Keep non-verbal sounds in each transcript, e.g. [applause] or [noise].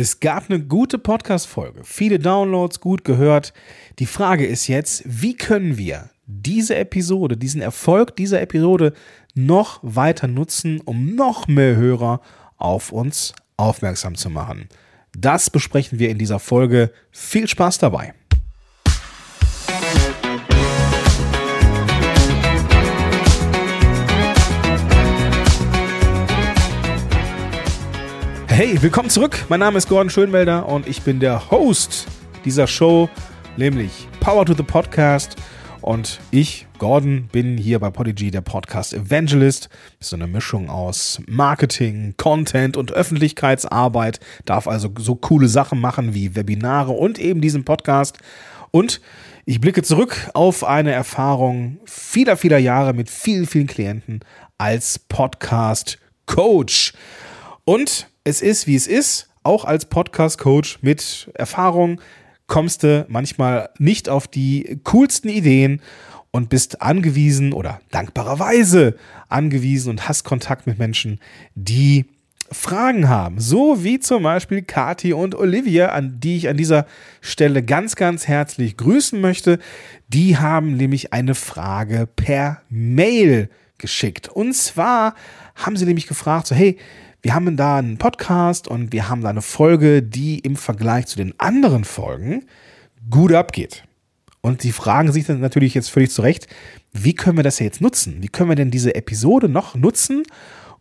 Es gab eine gute Podcast-Folge, viele Downloads, gut gehört. Die Frage ist jetzt, wie können wir diese Episode, diesen Erfolg dieser Episode noch weiter nutzen, um noch mehr Hörer auf uns aufmerksam zu machen? Das besprechen wir in dieser Folge. Viel Spaß dabei! Hey, willkommen zurück. Mein Name ist Gordon Schönwelder und ich bin der Host dieser Show, nämlich Power to the Podcast. Und ich, Gordon, bin hier bei Podigy der Podcast Evangelist. Ist so eine Mischung aus Marketing, Content und Öffentlichkeitsarbeit. Darf also so coole Sachen machen wie Webinare und eben diesen Podcast. Und ich blicke zurück auf eine Erfahrung vieler, vieler Jahre mit vielen, vielen Klienten als Podcast Coach. Und es ist, wie es ist. Auch als Podcast-Coach mit Erfahrung kommst du manchmal nicht auf die coolsten Ideen und bist angewiesen oder dankbarerweise angewiesen und hast Kontakt mit Menschen, die Fragen haben. So wie zum Beispiel Kati und Olivia, an die ich an dieser Stelle ganz, ganz herzlich grüßen möchte. Die haben nämlich eine Frage per Mail geschickt. Und zwar haben sie nämlich gefragt, so hey, wir haben da einen Podcast und wir haben da eine Folge, die im Vergleich zu den anderen Folgen gut abgeht. Und sie fragen sich dann natürlich jetzt völlig zurecht, wie können wir das jetzt nutzen? Wie können wir denn diese Episode noch nutzen,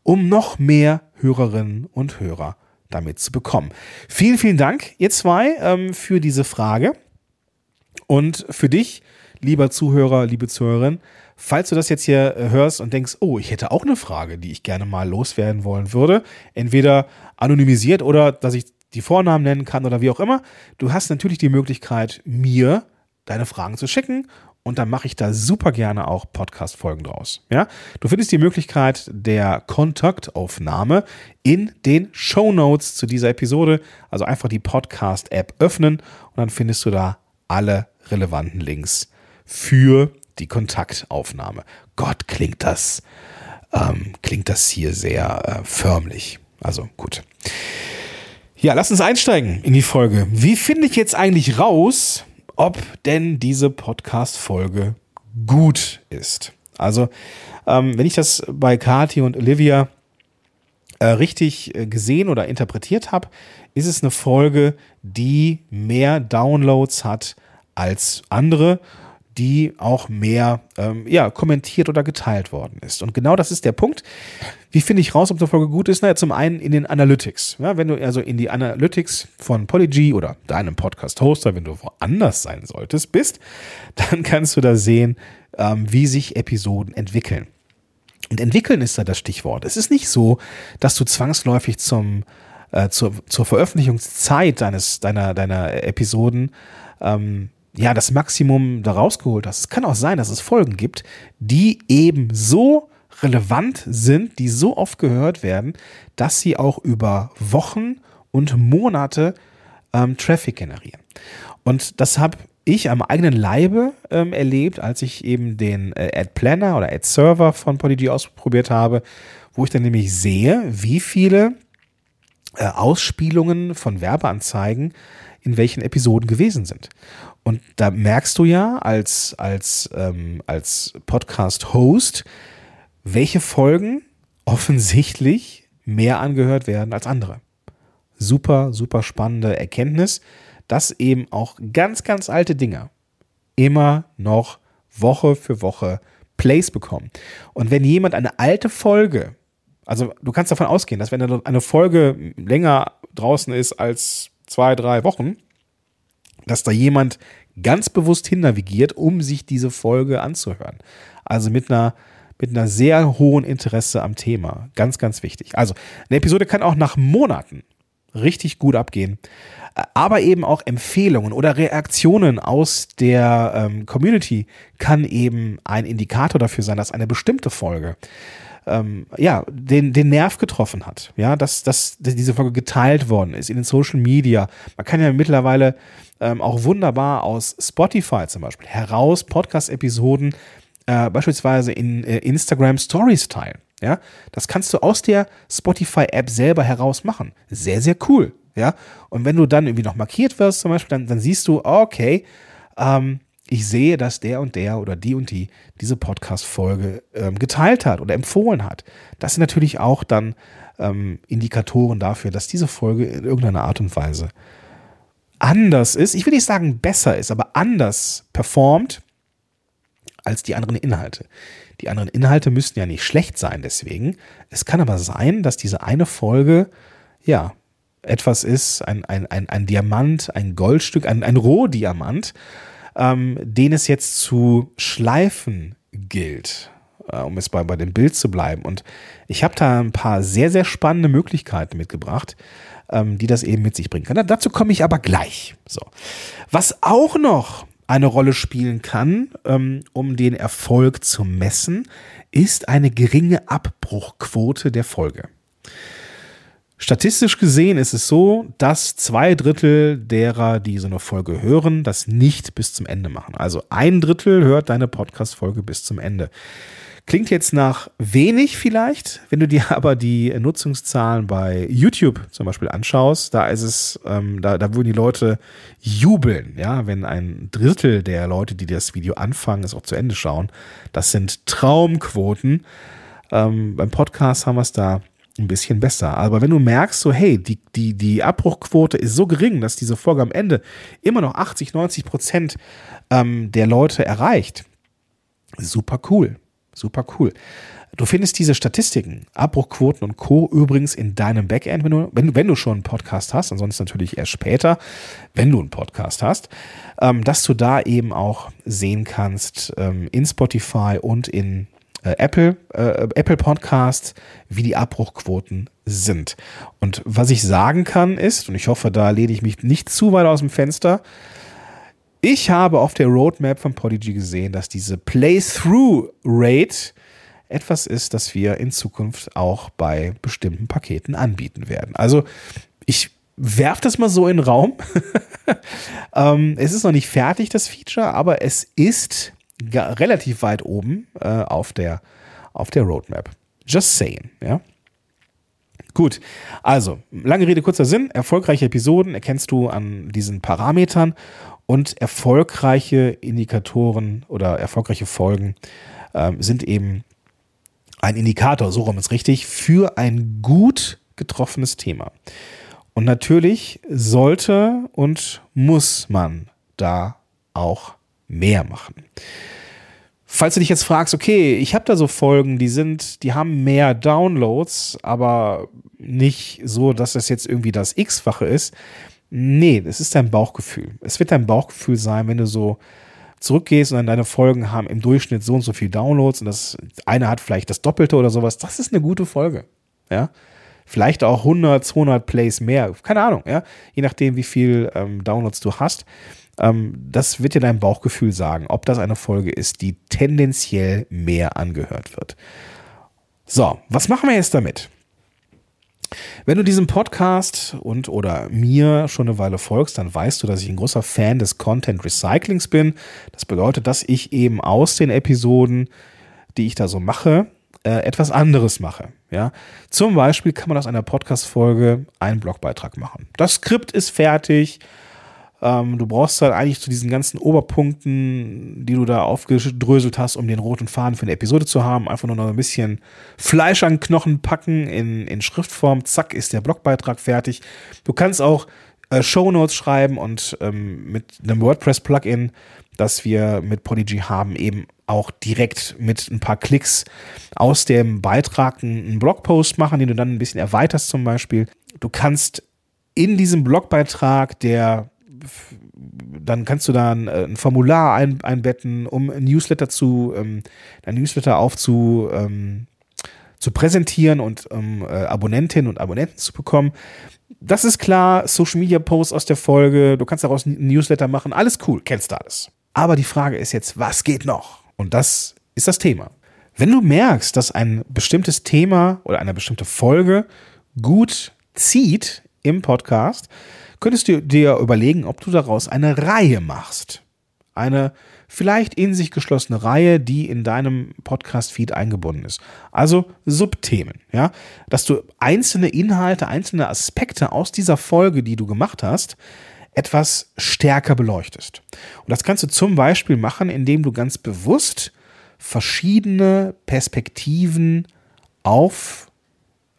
um noch mehr Hörerinnen und Hörer damit zu bekommen? Vielen, vielen Dank, ihr zwei, ähm, für diese Frage. Und für dich, lieber Zuhörer, liebe Zuhörerin, Falls du das jetzt hier äh, hörst und denkst, oh, ich hätte auch eine Frage, die ich gerne mal loswerden wollen würde, entweder anonymisiert oder dass ich die Vornamen nennen kann oder wie auch immer, du hast natürlich die Möglichkeit, mir deine Fragen zu schicken und dann mache ich da super gerne auch Podcast-Folgen draus. Ja? Du findest die Möglichkeit der Kontaktaufnahme in den Show Notes zu dieser Episode. Also einfach die Podcast-App öffnen und dann findest du da alle relevanten Links für die Kontaktaufnahme. Gott, klingt das, ähm, klingt das hier sehr äh, förmlich. Also gut. Ja, lass uns einsteigen in die Folge. Wie finde ich jetzt eigentlich raus, ob denn diese Podcast-Folge gut ist? Also, ähm, wenn ich das bei Kati und Olivia äh, richtig äh, gesehen oder interpretiert habe, ist es eine Folge, die mehr Downloads hat als andere die auch mehr ähm, ja, kommentiert oder geteilt worden ist. Und genau das ist der Punkt. Wie finde ich raus, ob eine Folge gut ist? Naja, zum einen in den Analytics. Ja, wenn du also in die Analytics von Polyg oder deinem Podcast-Hoster, wenn du woanders sein solltest, bist, [laughs] dann kannst du da sehen, ähm, wie sich Episoden entwickeln. Und entwickeln ist da das Stichwort. Es ist nicht so, dass du zwangsläufig zum, äh, zur, zur Veröffentlichungszeit deines, deiner, deiner Episoden ähm, ja, das Maximum da rausgeholt hast. Es kann auch sein, dass es Folgen gibt, die eben so relevant sind, die so oft gehört werden, dass sie auch über Wochen und Monate ähm, Traffic generieren. Und das habe ich am eigenen Leibe ähm, erlebt, als ich eben den äh, Ad Planner oder Ad Server von Polyg ausprobiert habe, wo ich dann nämlich sehe, wie viele äh, Ausspielungen von Werbeanzeigen in welchen Episoden gewesen sind. Und da merkst du ja als, als, ähm, als Podcast-Host, welche Folgen offensichtlich mehr angehört werden als andere. Super, super spannende Erkenntnis, dass eben auch ganz, ganz alte Dinge immer noch Woche für Woche Plays bekommen. Und wenn jemand eine alte Folge, also du kannst davon ausgehen, dass wenn eine Folge länger draußen ist als zwei, drei Wochen, dass da jemand ganz bewusst hinnavigiert, um sich diese Folge anzuhören. Also mit einer mit einer sehr hohen Interesse am Thema. Ganz, ganz wichtig. Also, eine Episode kann auch nach Monaten richtig gut abgehen, aber eben auch Empfehlungen oder Reaktionen aus der ähm, Community kann eben ein Indikator dafür sein, dass eine bestimmte Folge ähm, ja, den, den Nerv getroffen hat. Ja, dass, dass, diese Folge geteilt worden ist in den Social Media. Man kann ja mittlerweile ähm, auch wunderbar aus Spotify zum Beispiel heraus Podcast-Episoden äh, beispielsweise in äh, Instagram Stories teilen. Ja, das kannst du aus der Spotify-App selber heraus machen. Sehr, sehr cool. Ja, und wenn du dann irgendwie noch markiert wirst, zum Beispiel, dann, dann siehst du, okay, ähm, ich sehe, dass der und der oder die und die diese Podcast-Folge ähm, geteilt hat oder empfohlen hat. Das sind natürlich auch dann ähm, Indikatoren dafür, dass diese Folge in irgendeiner Art und Weise anders ist. Ich will nicht sagen besser ist, aber anders performt als die anderen Inhalte. Die anderen Inhalte müssten ja nicht schlecht sein deswegen. Es kann aber sein, dass diese eine Folge, ja, etwas ist, ein, ein, ein, ein Diamant, ein Goldstück, ein, ein Rohdiamant, ähm, den es jetzt zu schleifen gilt, äh, um es bei, bei dem Bild zu bleiben. Und ich habe da ein paar sehr, sehr spannende Möglichkeiten mitgebracht, ähm, die das eben mit sich bringen kann. Da, dazu komme ich aber gleich. So. Was auch noch eine Rolle spielen kann, ähm, um den Erfolg zu messen, ist eine geringe Abbruchquote der Folge. Statistisch gesehen ist es so, dass zwei Drittel derer, die so eine Folge hören, das nicht bis zum Ende machen. Also ein Drittel hört deine Podcast-Folge bis zum Ende. Klingt jetzt nach wenig vielleicht, wenn du dir [laughs] aber die Nutzungszahlen bei YouTube zum Beispiel anschaust, da ist es, ähm, da, da würden die Leute jubeln, ja, wenn ein Drittel der Leute, die das Video anfangen, es auch zu Ende schauen. Das sind Traumquoten. Ähm, beim Podcast haben wir es da ein bisschen besser. Aber wenn du merkst, so, hey, die, die, die Abbruchquote ist so gering, dass diese Folge am Ende immer noch 80, 90 Prozent ähm, der Leute erreicht, super cool. Super cool. Du findest diese Statistiken, Abbruchquoten und Co. übrigens in deinem Backend, wenn du, wenn, wenn du schon einen Podcast hast, ansonsten natürlich erst später, wenn du einen Podcast hast, ähm, dass du da eben auch sehen kannst ähm, in Spotify und in Apple, äh, Apple Podcasts, wie die Abbruchquoten sind. Und was ich sagen kann ist, und ich hoffe, da lehne ich mich nicht zu weit aus dem Fenster, ich habe auf der Roadmap von Podigy gesehen, dass diese Playthrough-Rate etwas ist, das wir in Zukunft auch bei bestimmten Paketen anbieten werden. Also ich werfe das mal so in den Raum. [laughs] ähm, es ist noch nicht fertig, das Feature, aber es ist relativ weit oben äh, auf, der, auf der Roadmap. Just saying, ja. Gut, also lange Rede, kurzer Sinn. Erfolgreiche Episoden erkennst du an diesen Parametern und erfolgreiche Indikatoren oder erfolgreiche Folgen äh, sind eben ein Indikator, so rum ist richtig, für ein gut getroffenes Thema. Und natürlich sollte und muss man da auch mehr machen. Falls du dich jetzt fragst, okay, ich habe da so Folgen, die sind, die haben mehr Downloads, aber nicht so, dass das jetzt irgendwie das X-fache ist. Nee, es ist dein Bauchgefühl. Es wird dein Bauchgefühl sein, wenn du so zurückgehst und dann deine Folgen haben im Durchschnitt so und so viel Downloads und das eine hat vielleicht das Doppelte oder sowas. Das ist eine gute Folge. Ja. Vielleicht auch 100, 200 Plays mehr. Keine Ahnung. Ja. Je nachdem, wie viel ähm, Downloads du hast. Ähm, das wird dir dein Bauchgefühl sagen, ob das eine Folge ist, die tendenziell mehr angehört wird. So, was machen wir jetzt damit? Wenn du diesem Podcast und oder mir schon eine Weile folgst, dann weißt du, dass ich ein großer Fan des Content Recyclings bin. Das bedeutet, dass ich eben aus den Episoden, die ich da so mache, äh, etwas anderes mache. Ja, zum Beispiel kann man aus einer Podcast-Folge einen Blogbeitrag machen. Das Skript ist fertig. Ähm, du brauchst halt eigentlich zu diesen ganzen Oberpunkten, die du da aufgedröselt hast, um den roten Faden für eine Episode zu haben, einfach nur noch ein bisschen Fleisch an Knochen packen in, in Schriftform. Zack, ist der Blogbeitrag fertig. Du kannst auch äh, Shownotes schreiben und ähm, mit einem WordPress-Plugin, das wir mit Podigy haben, eben auch direkt mit ein paar Klicks aus dem Beitrag einen Blogpost machen, den du dann ein bisschen erweiterst zum Beispiel. Du kannst in diesem Blogbeitrag, der dann kannst du da ein, äh, ein Formular ein, einbetten, um ein Newsletter zu, ähm, ein Newsletter aufzu, ähm, zu präsentieren und um äh, Abonnentinnen und Abonnenten zu bekommen. Das ist klar, Social Media Posts aus der Folge, du kannst daraus ein Newsletter machen, alles cool, kennst du alles. Aber die Frage ist jetzt, was geht noch? Und das ist das Thema. Wenn du merkst, dass ein bestimmtes Thema oder eine bestimmte Folge gut zieht im Podcast, könntest du dir überlegen, ob du daraus eine Reihe machst. Eine vielleicht in sich geschlossene Reihe, die in deinem Podcast-Feed eingebunden ist. Also Subthemen, ja. Dass du einzelne Inhalte, einzelne Aspekte aus dieser Folge, die du gemacht hast, etwas stärker beleuchtest. Und das kannst du zum Beispiel machen, indem du ganz bewusst verschiedene Perspektiven auf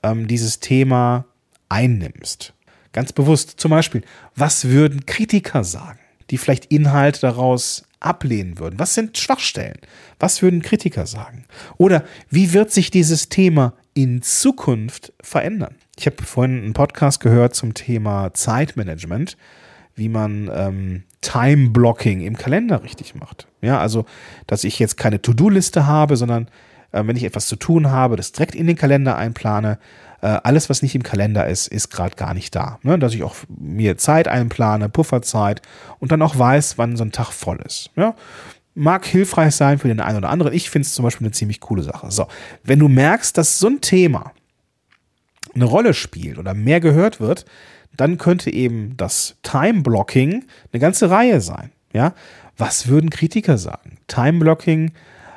ähm, dieses Thema einnimmst. Ganz bewusst. Zum Beispiel, was würden Kritiker sagen, die vielleicht Inhalte daraus ablehnen würden? Was sind Schwachstellen? Was würden Kritiker sagen? Oder wie wird sich dieses Thema in Zukunft verändern? Ich habe vorhin einen Podcast gehört zum Thema Zeitmanagement, wie man ähm, Time-Blocking im Kalender richtig macht. Ja, also, dass ich jetzt keine To-Do-Liste habe, sondern äh, wenn ich etwas zu tun habe, das direkt in den Kalender einplane. Äh, alles, was nicht im Kalender ist, ist gerade gar nicht da. Ne? Dass ich auch mir Zeit einplane, Pufferzeit und dann auch weiß, wann so ein Tag voll ist. Ja? Mag hilfreich sein für den einen oder anderen. Ich finde es zum Beispiel eine ziemlich coole Sache. So, wenn du merkst, dass so ein Thema eine Rolle spielt oder mehr gehört wird, dann könnte eben das Time-Blocking eine ganze Reihe sein. Ja, was würden Kritiker sagen? Time-Blocking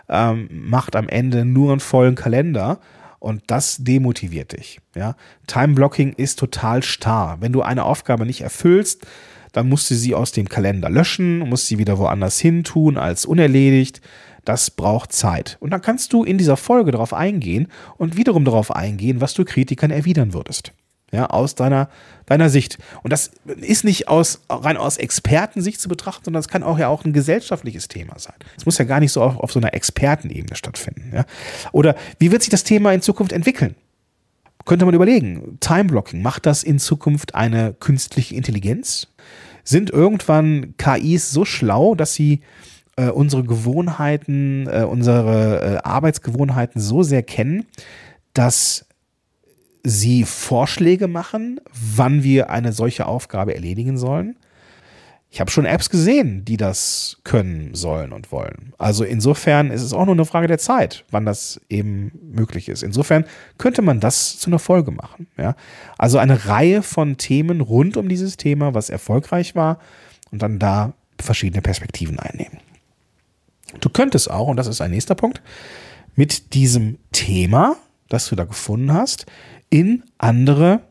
ähm, macht am Ende nur einen vollen Kalender und das demotiviert dich. Ja? Time-Blocking ist total starr. Wenn du eine Aufgabe nicht erfüllst, dann musst du sie aus dem Kalender löschen, musst sie wieder woanders hin tun als unerledigt. Das braucht Zeit. Und dann kannst du in dieser Folge darauf eingehen und wiederum darauf eingehen, was du Kritikern erwidern würdest ja, aus deiner, deiner Sicht. Und das ist nicht aus, rein aus Expertensicht zu betrachten, sondern es kann auch ja auch ein gesellschaftliches Thema sein. Es muss ja gar nicht so auf, auf so einer Expertenebene stattfinden. Ja? Oder wie wird sich das Thema in Zukunft entwickeln? Könnte man überlegen. Time-Blocking, macht das in Zukunft eine künstliche Intelligenz? Sind irgendwann KIs so schlau, dass sie äh, unsere Gewohnheiten, äh, unsere äh, Arbeitsgewohnheiten so sehr kennen, dass sie Vorschläge machen, wann wir eine solche Aufgabe erledigen sollen. Ich habe schon Apps gesehen, die das können sollen und wollen. Also insofern ist es auch nur eine Frage der Zeit, wann das eben möglich ist. Insofern könnte man das zu einer Folge machen. Ja? Also eine Reihe von Themen rund um dieses Thema, was erfolgreich war, und dann da verschiedene Perspektiven einnehmen. Du könntest auch, und das ist ein nächster Punkt, mit diesem Thema, das du da gefunden hast, in andere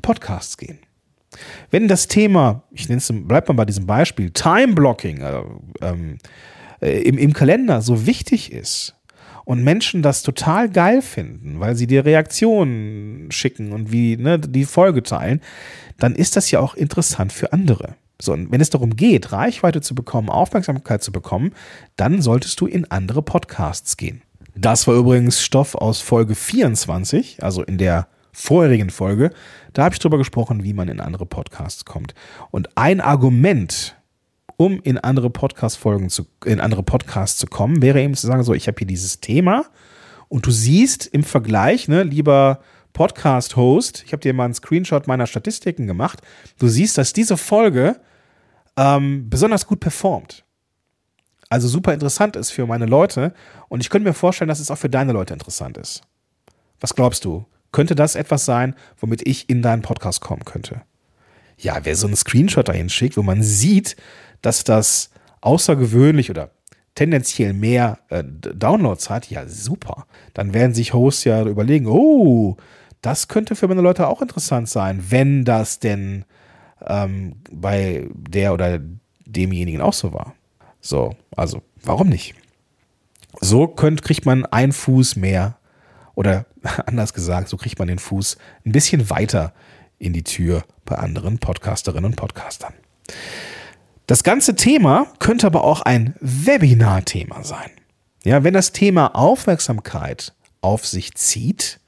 Podcasts gehen. Wenn das Thema, ich nenne es, bleibt mal bei diesem Beispiel, Time Blocking äh, ähm, äh, im, im Kalender so wichtig ist und Menschen das total geil finden, weil sie dir Reaktionen schicken und wie ne, die Folge teilen, dann ist das ja auch interessant für andere. So, und wenn es darum geht, Reichweite zu bekommen, Aufmerksamkeit zu bekommen, dann solltest du in andere Podcasts gehen. Das war übrigens Stoff aus Folge 24, also in der vorherigen Folge, da habe ich darüber gesprochen, wie man in andere Podcasts kommt. Und ein Argument, um in andere Podcast-Folgen zu, in andere Podcasts zu kommen, wäre eben zu sagen, so, ich habe hier dieses Thema und du siehst im Vergleich, ne, lieber Podcast-Host, ich habe dir mal einen Screenshot meiner Statistiken gemacht, du siehst, dass diese Folge ähm, besonders gut performt. Also super interessant ist für meine Leute und ich könnte mir vorstellen, dass es auch für deine Leute interessant ist. Was glaubst du? könnte das etwas sein, womit ich in deinen Podcast kommen könnte. Ja, wer so einen Screenshot dahin schickt, wo man sieht, dass das außergewöhnlich oder tendenziell mehr äh, Downloads hat, ja super. Dann werden sich Hosts ja überlegen, oh, das könnte für meine Leute auch interessant sein, wenn das denn ähm, bei der oder demjenigen auch so war. So, also warum nicht? So könnt, kriegt man einen Fuß mehr oder [laughs] anders gesagt, so kriegt man den Fuß ein bisschen weiter in die Tür bei anderen Podcasterinnen und Podcastern. Das ganze Thema könnte aber auch ein Webinar-Thema sein. Ja, wenn das Thema Aufmerksamkeit auf sich zieht,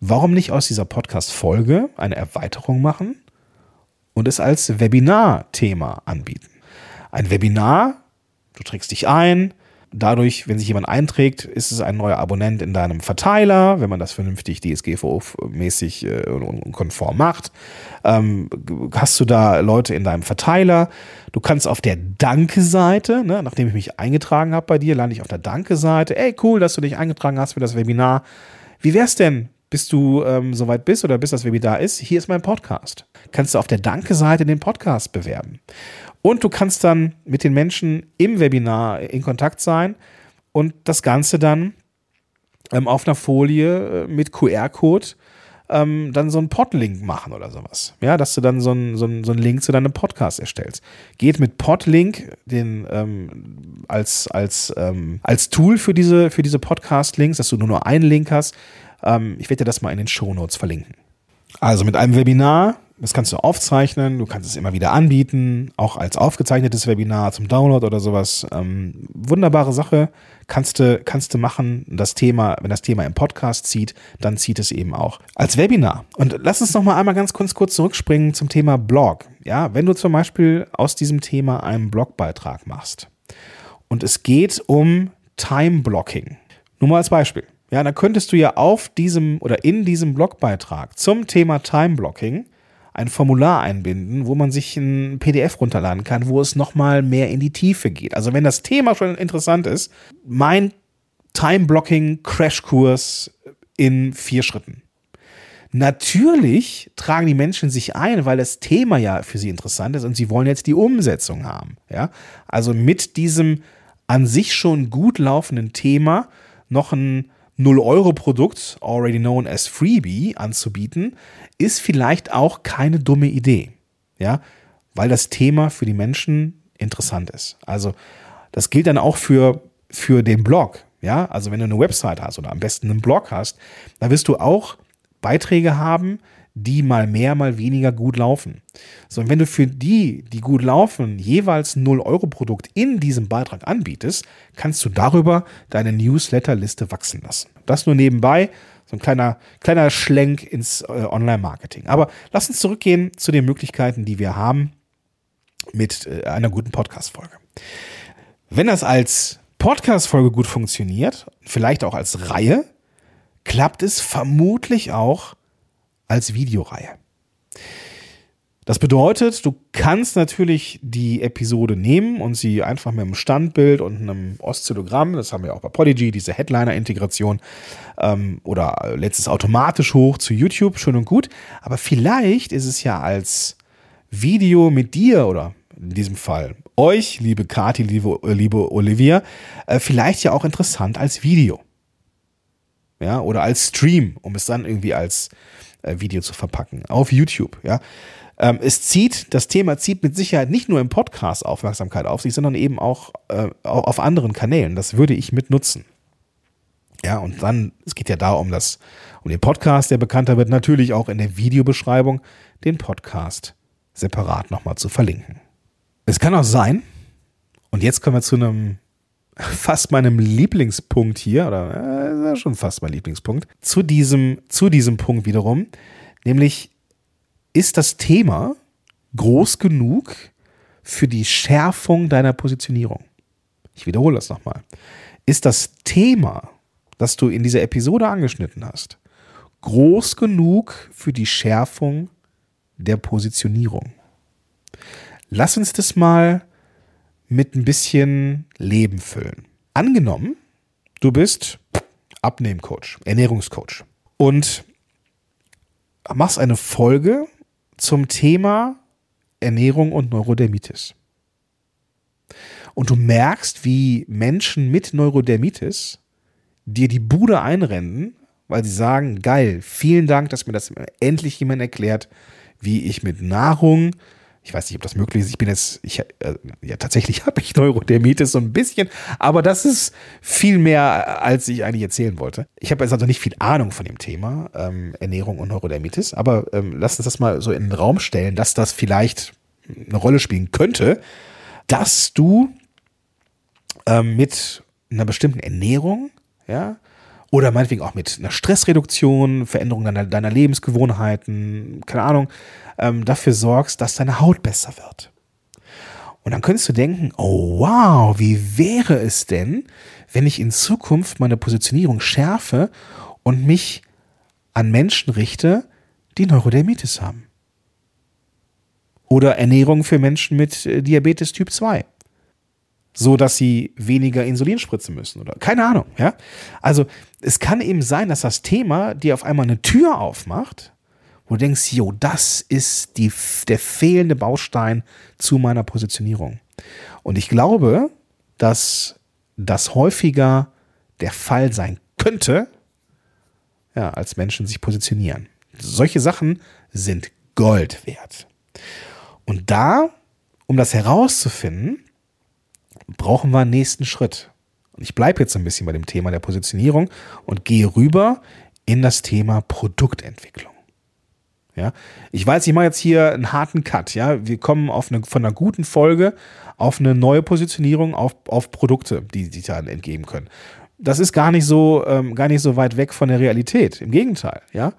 warum nicht aus dieser Podcast-Folge eine Erweiterung machen und es als Webinar-Thema anbieten? Ein Webinar, du trägst dich ein, Dadurch, wenn sich jemand einträgt, ist es ein neuer Abonnent in deinem Verteiler, wenn man das vernünftig DSGVO-mäßig äh, und konform macht. Ähm, hast du da Leute in deinem Verteiler? Du kannst auf der Danke-Seite, ne, nachdem ich mich eingetragen habe bei dir, lande ich auf der Danke-Seite. Ey, cool, dass du dich eingetragen hast für das Webinar. Wie wär's denn, bis du ähm, soweit bist oder bis das Webinar ist? Hier ist mein Podcast. Kannst du auf der Danke-Seite den Podcast bewerben. Und du kannst dann mit den Menschen im Webinar in Kontakt sein und das Ganze dann ähm, auf einer Folie äh, mit QR-Code ähm, dann so einen Podlink machen oder sowas. Ja, dass du dann so einen, so einen, so einen Link zu deinem Podcast erstellst. Geht mit Podlink den, ähm, als, als, ähm, als Tool für diese, für diese Podcast-Links, dass du nur noch einen Link hast. Ähm, ich werde dir das mal in den Show Notes verlinken. Also mit einem Webinar das kannst du aufzeichnen, du kannst es immer wieder anbieten, auch als aufgezeichnetes Webinar zum Download oder sowas. Ähm, wunderbare Sache, kannst du, kannst du machen. Das Thema, wenn das Thema im Podcast zieht, dann zieht es eben auch als Webinar. Und lass uns noch mal einmal ganz kurz, kurz zurückspringen zum Thema Blog. Ja, wenn du zum Beispiel aus diesem Thema einen Blogbeitrag machst und es geht um Time Blocking. Nur mal als Beispiel. Ja, dann könntest du ja auf diesem oder in diesem Blogbeitrag zum Thema Time Blocking ein Formular einbinden, wo man sich ein PDF runterladen kann, wo es nochmal mehr in die Tiefe geht. Also wenn das Thema schon interessant ist, mein Time-Blocking-Crashkurs in vier Schritten. Natürlich tragen die Menschen sich ein, weil das Thema ja für sie interessant ist und sie wollen jetzt die Umsetzung haben. Ja? Also mit diesem an sich schon gut laufenden Thema noch ein 0-Euro-Produkt, already known as Freebie, anzubieten, ist vielleicht auch keine dumme Idee. Ja, weil das Thema für die Menschen interessant ist. Also, das gilt dann auch für, für den Blog. Ja, also wenn du eine Website hast oder am besten einen Blog hast, da wirst du auch Beiträge haben, die mal mehr, mal weniger gut laufen. So, und wenn du für die, die gut laufen, jeweils 0-Euro-Produkt in diesem Beitrag anbietest, kannst du darüber deine Newsletter-Liste wachsen lassen. Das nur nebenbei, so ein kleiner, kleiner Schlenk ins äh, Online-Marketing. Aber lass uns zurückgehen zu den Möglichkeiten, die wir haben mit äh, einer guten Podcast-Folge. Wenn das als Podcast-Folge gut funktioniert, vielleicht auch als Reihe, klappt es vermutlich auch als Videoreihe. Das bedeutet, du kannst natürlich die Episode nehmen und sie einfach mit einem Standbild und einem Oszillogramm, das haben wir auch bei Podigy, diese Headliner-Integration, ähm, oder letztes automatisch hoch zu YouTube, schön und gut. Aber vielleicht ist es ja als Video mit dir oder in diesem Fall euch, liebe Kati, liebe, liebe Olivia, äh, vielleicht ja auch interessant als Video. Ja, oder als Stream, um es dann irgendwie als äh, Video zu verpacken. Auf YouTube, ja. Ähm, es zieht, das Thema zieht mit Sicherheit nicht nur im Podcast Aufmerksamkeit auf sich, sondern eben auch, äh, auf anderen Kanälen. Das würde ich mitnutzen. Ja, und dann, es geht ja da um das, um den Podcast, der bekannter wird, natürlich auch in der Videobeschreibung den Podcast separat nochmal zu verlinken. Es kann auch sein, und jetzt kommen wir zu einem fast meinem Lieblingspunkt hier, oder äh, schon fast mein Lieblingspunkt, zu diesem, zu diesem Punkt wiederum, nämlich ist das Thema groß genug für die Schärfung deiner Positionierung? Ich wiederhole das nochmal. Ist das Thema, das du in dieser Episode angeschnitten hast, groß genug für die Schärfung der Positionierung? Lass uns das mal mit ein bisschen Leben füllen. Angenommen, du bist Abnehmcoach, Ernährungscoach und machst eine Folge zum Thema Ernährung und Neurodermitis. Und du merkst, wie Menschen mit Neurodermitis dir die Bude einrennen, weil sie sagen, geil, vielen Dank, dass mir das endlich jemand erklärt, wie ich mit Nahrung ich weiß nicht, ob das möglich ist. Ich bin jetzt, ich, äh, ja, tatsächlich [laughs] habe ich Neurodermitis so ein bisschen, aber das ist viel mehr, als ich eigentlich erzählen wollte. Ich habe jetzt also nicht viel Ahnung von dem Thema ähm, Ernährung und Neurodermitis, aber ähm, lass uns das mal so in den Raum stellen, dass das vielleicht eine Rolle spielen könnte, dass du ähm, mit einer bestimmten Ernährung, ja, oder meinetwegen auch mit einer Stressreduktion, Veränderung deiner, deiner Lebensgewohnheiten, keine Ahnung, ähm, dafür sorgst, dass deine Haut besser wird. Und dann könntest du denken, oh wow, wie wäre es denn, wenn ich in Zukunft meine Positionierung schärfe und mich an Menschen richte, die Neurodermitis haben. Oder Ernährung für Menschen mit äh, Diabetes Typ 2 so dass sie weniger Insulin spritzen müssen oder keine Ahnung, ja? Also, es kann eben sein, dass das Thema dir auf einmal eine Tür aufmacht, wo du denkst, jo, das ist die, der fehlende Baustein zu meiner Positionierung. Und ich glaube, dass das häufiger der Fall sein könnte, ja, als Menschen sich positionieren. Solche Sachen sind Gold wert. Und da, um das herauszufinden, brauchen wir einen nächsten Schritt. Und ich bleibe jetzt ein bisschen bei dem Thema der Positionierung und gehe rüber in das Thema Produktentwicklung. Ja, ich weiß, ich mache jetzt hier einen harten Cut. Ja, wir kommen auf eine, von einer guten Folge auf eine neue Positionierung auf, auf Produkte, die sich dann entgeben können. Das ist gar nicht so, ähm, gar nicht so weit weg von der Realität. Im Gegenteil, ja.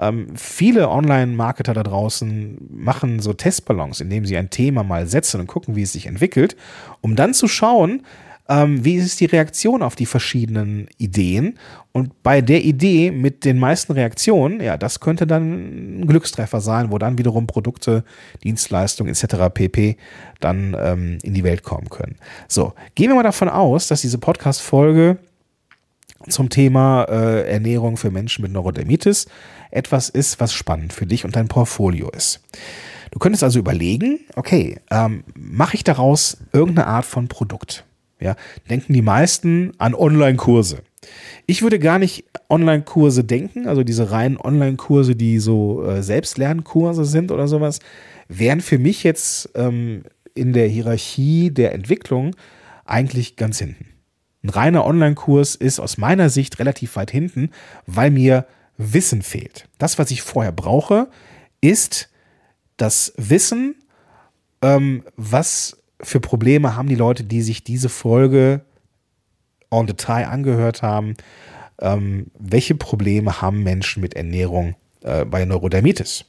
Ähm, viele Online-Marketer da draußen machen so Testballons, indem sie ein Thema mal setzen und gucken, wie es sich entwickelt, um dann zu schauen, ähm, wie ist die Reaktion auf die verschiedenen Ideen. Und bei der Idee mit den meisten Reaktionen, ja, das könnte dann ein Glückstreffer sein, wo dann wiederum Produkte, Dienstleistungen etc. pp. dann ähm, in die Welt kommen können. So, gehen wir mal davon aus, dass diese Podcast-Folge zum Thema äh, Ernährung für Menschen mit Neurodermitis etwas ist, was spannend für dich und dein Portfolio ist. Du könntest also überlegen, okay, ähm, mache ich daraus irgendeine Art von Produkt? Ja, denken die meisten an Online-Kurse. Ich würde gar nicht Online-Kurse denken, also diese reinen Online-Kurse, die so äh, Selbstlernkurse sind oder sowas, wären für mich jetzt ähm, in der Hierarchie der Entwicklung eigentlich ganz hinten. Ein reiner Online-Kurs ist aus meiner Sicht relativ weit hinten, weil mir Wissen fehlt. Das, was ich vorher brauche, ist das Wissen, ähm, was für Probleme haben die Leute, die sich diese Folge en Detail angehört haben? Ähm, welche Probleme haben Menschen mit Ernährung äh, bei Neurodermitis?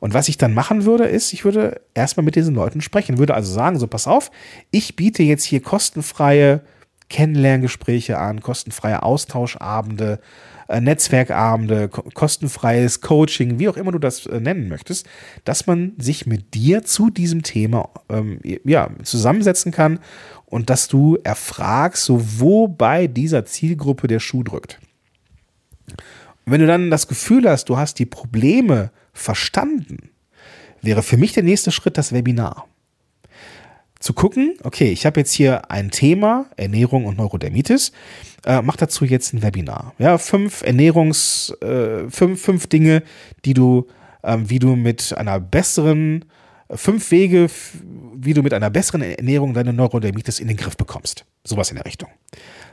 Und was ich dann machen würde, ist, ich würde erstmal mit diesen Leuten sprechen, würde also sagen, so pass auf, ich biete jetzt hier kostenfreie Kennenlerngespräche an, kostenfreie Austauschabende, äh, Netzwerkabende, kostenfreies Coaching, wie auch immer du das äh, nennen möchtest, dass man sich mit dir zu diesem Thema ähm, ja, zusammensetzen kann und dass du erfragst, so wo bei dieser Zielgruppe der Schuh drückt. Wenn du dann das Gefühl hast, du hast die Probleme verstanden, wäre für mich der nächste Schritt das Webinar zu gucken, okay, ich habe jetzt hier ein Thema, Ernährung und Neurodermitis, äh, mach dazu jetzt ein Webinar. Ja, fünf Ernährungs, äh, fünf, fünf Dinge, die du, ähm, wie du mit einer besseren, fünf Wege, wie du mit einer besseren Ernährung deine Neurodermitis in den Griff bekommst. Sowas in der Richtung.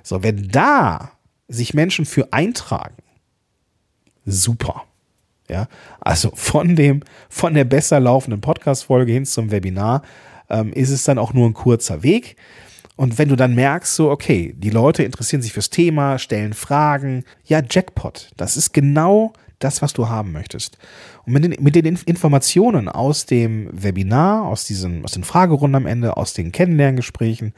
So, wenn da sich Menschen für eintragen, super. Ja, also von dem, von der besser laufenden Podcast-Folge hin zum Webinar ähm, ist es dann auch nur ein kurzer Weg. Und wenn du dann merkst, so, okay, die Leute interessieren sich fürs Thema, stellen Fragen, ja, Jackpot, das ist genau das, was du haben möchtest. Und mit den, mit den Informationen aus dem Webinar, aus, diesen, aus den Fragerunden am Ende, aus den Kennenlerngesprächen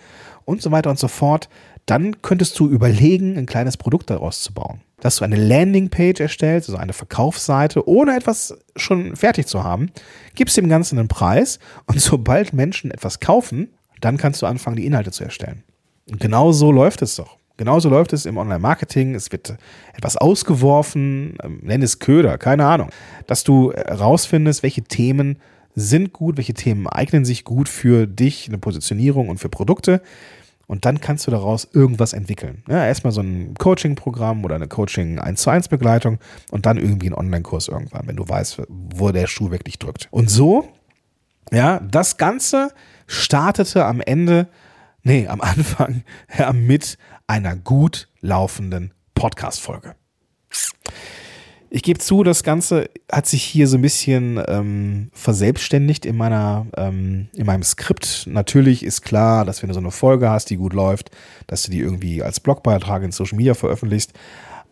und so weiter und so fort, dann könntest du überlegen, ein kleines Produkt daraus zu bauen. Dass du eine Landingpage erstellst, also eine Verkaufsseite, ohne etwas schon fertig zu haben, gibst dem Ganzen einen Preis und [laughs] sobald Menschen etwas kaufen, dann kannst du anfangen, die Inhalte zu erstellen. Und genau so läuft es doch. Genauso läuft es im Online-Marketing. Es wird etwas ausgeworfen, ähm, nenn es Köder, keine Ahnung. Dass du herausfindest, welche Themen sind gut, welche Themen eignen sich gut für dich, eine Positionierung und für Produkte. Und dann kannst du daraus irgendwas entwickeln. Ja, erstmal so ein Coaching-Programm oder eine Coaching 1 zu 1 Begleitung und dann irgendwie einen Online-Kurs irgendwann, wenn du weißt, wo der Schuh wirklich drückt. Und so, ja, das Ganze startete am Ende, nee, am Anfang [laughs] ja, mit einer gut laufenden Podcast-Folge. Ich gebe zu, das Ganze hat sich hier so ein bisschen ähm, verselbstständigt in meiner, ähm, in meinem Skript. Natürlich ist klar, dass wenn du so eine Folge hast, die gut läuft, dass du die irgendwie als Blogbeitrag in Social Media veröffentlichst.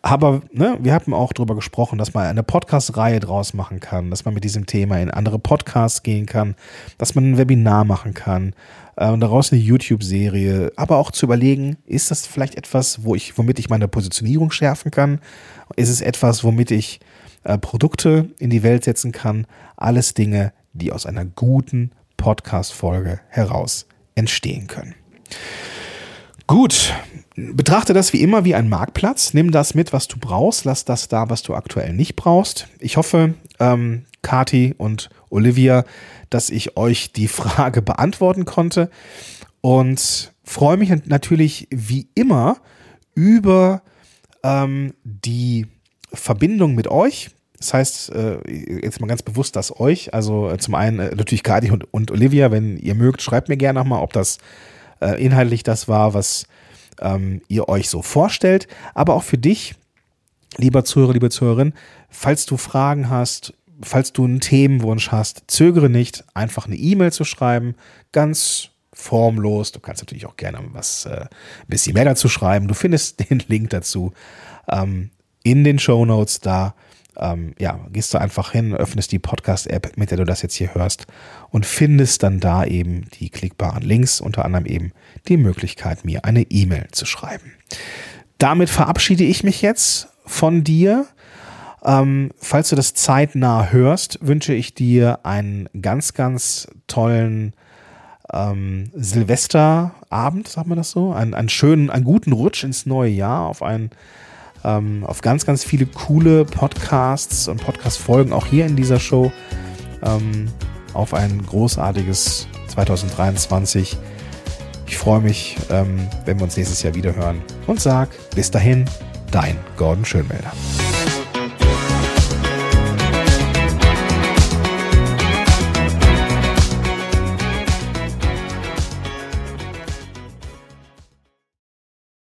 Aber ne, wir haben auch darüber gesprochen, dass man eine Podcast-Reihe draus machen kann, dass man mit diesem Thema in andere Podcasts gehen kann, dass man ein Webinar machen kann, äh, und daraus eine YouTube-Serie, aber auch zu überlegen, ist das vielleicht etwas, wo ich, womit ich meine Positionierung schärfen kann? Ist es etwas, womit ich äh, Produkte in die Welt setzen kann? Alles Dinge, die aus einer guten Podcast-Folge heraus entstehen können. Gut, betrachte das wie immer wie ein Marktplatz. Nimm das mit, was du brauchst. Lass das da, was du aktuell nicht brauchst. Ich hoffe, ähm, Kati und Olivia, dass ich euch die Frage beantworten konnte und freue mich natürlich wie immer über ähm, die Verbindung mit euch. Das heißt, äh, jetzt mal ganz bewusst das euch. Also äh, zum einen äh, natürlich Kati und, und, Olivia, wenn ihr mögt, schreibt mir gerne nochmal, ob das äh, inhaltlich das war, was ähm, ihr euch so vorstellt. Aber auch für dich, lieber Zuhörer, liebe Zuhörerin, falls du Fragen hast, falls du einen Themenwunsch hast, zögere nicht, einfach eine E-Mail zu schreiben. Ganz formlos. Du kannst natürlich auch gerne was äh, ein bisschen mehr dazu schreiben. Du findest [laughs] den Link dazu ähm, in den Show Notes da. Ähm, ja, gehst du einfach hin, öffnest die Podcast-App, mit der du das jetzt hier hörst und findest dann da eben die klickbaren Links, unter anderem eben die Möglichkeit, mir eine E-Mail zu schreiben. Damit verabschiede ich mich jetzt von dir. Ähm, falls du das zeitnah hörst, wünsche ich dir einen ganz, ganz tollen ähm, Silvesterabend, sagt man das so, einen, einen schönen, einen guten Rutsch ins neue Jahr, auf einen, ähm, auf ganz, ganz viele coole Podcasts und Podcast-Folgen auch hier in dieser Show, ähm, auf ein großartiges 2023. Ich freue mich, ähm, wenn wir uns nächstes Jahr wieder hören und sag bis dahin, dein Gordon Schönmelder.